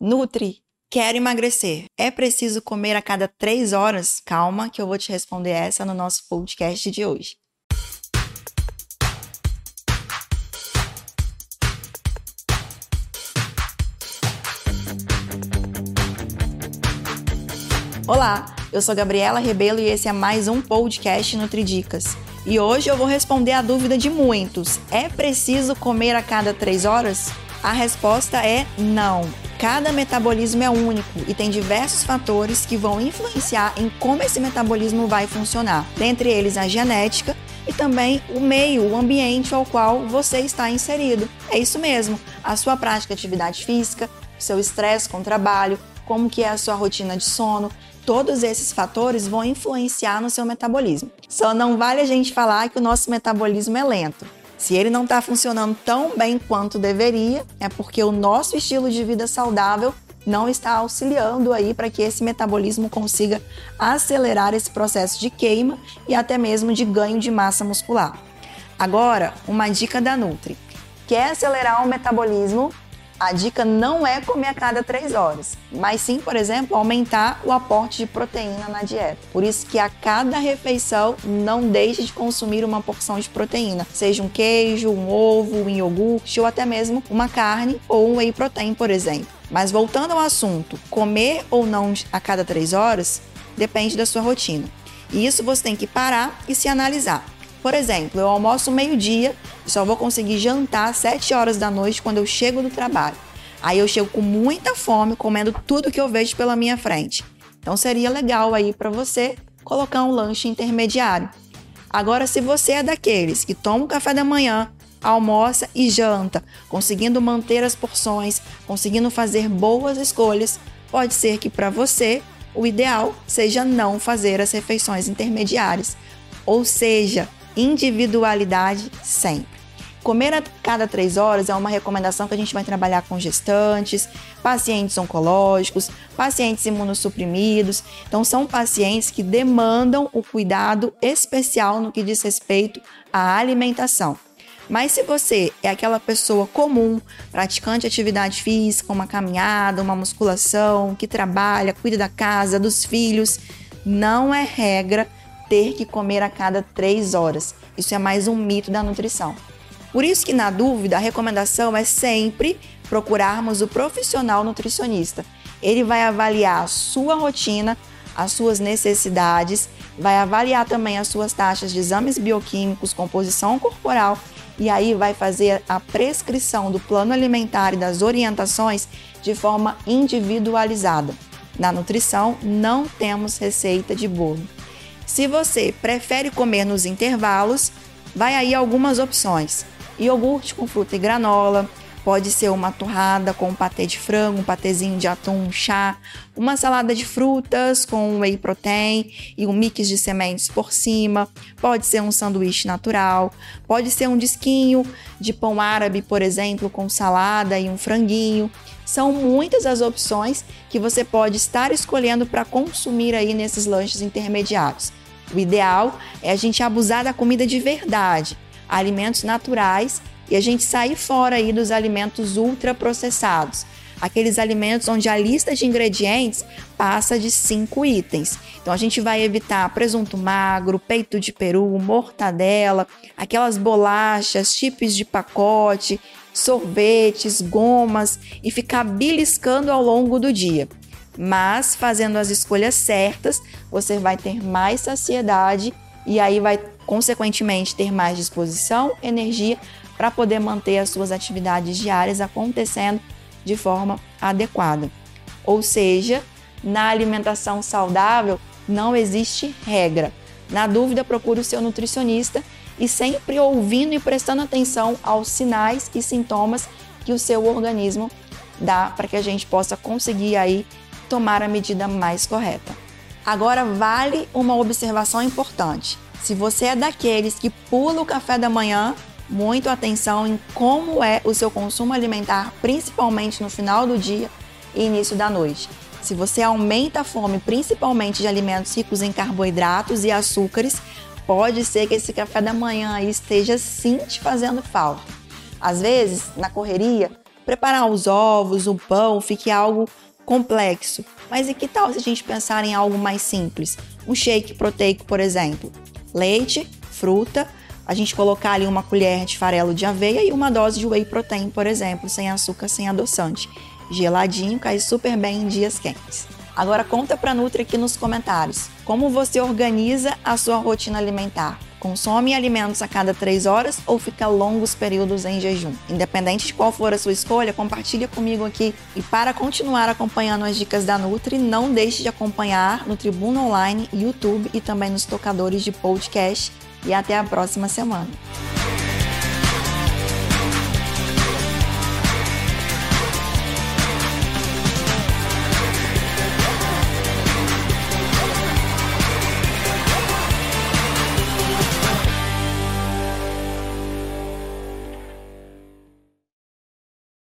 Nutri, quero emagrecer. É preciso comer a cada três horas? Calma, que eu vou te responder essa no nosso podcast de hoje. Olá, eu sou Gabriela Rebelo e esse é mais um podcast Nutridicas. E hoje eu vou responder a dúvida de muitos: é preciso comer a cada três horas? A resposta é não. Cada metabolismo é único e tem diversos fatores que vão influenciar em como esse metabolismo vai funcionar. Dentre eles a genética e também o meio, o ambiente ao qual você está inserido. É isso mesmo, a sua prática de atividade física, seu estresse com o trabalho, como que é a sua rotina de sono, todos esses fatores vão influenciar no seu metabolismo. Só não vale a gente falar que o nosso metabolismo é lento. Se ele não está funcionando tão bem quanto deveria, é porque o nosso estilo de vida saudável não está auxiliando aí para que esse metabolismo consiga acelerar esse processo de queima e até mesmo de ganho de massa muscular. Agora, uma dica da Nutri. Quer acelerar o metabolismo? A dica não é comer a cada três horas, mas sim, por exemplo, aumentar o aporte de proteína na dieta. Por isso que a cada refeição não deixe de consumir uma porção de proteína, seja um queijo, um ovo, um iogurte ou até mesmo uma carne ou um whey protein, por exemplo. Mas voltando ao assunto, comer ou não a cada três horas depende da sua rotina. E isso você tem que parar e se analisar. Por exemplo, eu almoço meio-dia e só vou conseguir jantar às 7 horas da noite quando eu chego do trabalho. Aí eu chego com muita fome, comendo tudo que eu vejo pela minha frente. Então seria legal aí para você colocar um lanche intermediário. Agora, se você é daqueles que toma o café da manhã, almoça e janta, conseguindo manter as porções, conseguindo fazer boas escolhas, pode ser que para você o ideal seja não fazer as refeições intermediárias. Ou seja, individualidade sempre. Comer a cada três horas é uma recomendação que a gente vai trabalhar com gestantes, pacientes oncológicos, pacientes imunossuprimidos. Então, são pacientes que demandam o cuidado especial no que diz respeito à alimentação. Mas se você é aquela pessoa comum, praticante de atividade física, uma caminhada, uma musculação, que trabalha, cuida da casa, dos filhos, não é regra ter que comer a cada três horas. Isso é mais um mito da nutrição. Por isso que, na dúvida, a recomendação é sempre procurarmos o profissional nutricionista. Ele vai avaliar a sua rotina, as suas necessidades, vai avaliar também as suas taxas de exames bioquímicos, composição corporal e aí vai fazer a prescrição do plano alimentar e das orientações de forma individualizada. Na nutrição, não temos receita de bolo. Se você prefere comer nos intervalos, vai aí algumas opções. Iogurte com fruta e granola, pode ser uma torrada com um patê de frango, um patezinho de atum, um chá, uma salada de frutas com whey protein e um mix de sementes por cima, pode ser um sanduíche natural, pode ser um disquinho de pão árabe, por exemplo, com salada e um franguinho. São muitas as opções que você pode estar escolhendo para consumir aí nesses lanches intermediários. O ideal é a gente abusar da comida de verdade, alimentos naturais e a gente sair fora aí dos alimentos ultraprocessados. Aqueles alimentos onde a lista de ingredientes passa de cinco itens. Então a gente vai evitar presunto magro, peito de peru, mortadela, aquelas bolachas, chips de pacote, sorvetes, gomas e ficar beliscando ao longo do dia mas fazendo as escolhas certas, você vai ter mais saciedade e aí vai consequentemente ter mais disposição, energia para poder manter as suas atividades diárias acontecendo de forma adequada. Ou seja, na alimentação saudável não existe regra. Na dúvida, procure o seu nutricionista e sempre ouvindo e prestando atenção aos sinais e sintomas que o seu organismo dá para que a gente possa conseguir aí tomar a medida mais correta. Agora, vale uma observação importante. Se você é daqueles que pula o café da manhã, muito atenção em como é o seu consumo alimentar, principalmente no final do dia e início da noite. Se você aumenta a fome, principalmente de alimentos ricos em carboidratos e açúcares, pode ser que esse café da manhã esteja sim te fazendo falta. Às vezes, na correria, preparar os ovos, o pão, fique algo complexo. Mas e que tal se a gente pensar em algo mais simples? Um shake proteico, por exemplo. Leite, fruta, a gente colocar ali uma colher de farelo de aveia e uma dose de whey protein, por exemplo, sem açúcar, sem adoçante. Geladinho, cai super bem em dias quentes. Agora conta para Nutri aqui nos comentários como você organiza a sua rotina alimentar. Consome alimentos a cada três horas ou fica longos períodos em jejum? Independente de qual for a sua escolha, compartilha comigo aqui. E para continuar acompanhando as dicas da Nutri, não deixe de acompanhar no Tribuna Online, YouTube e também nos tocadores de podcast. E até a próxima semana.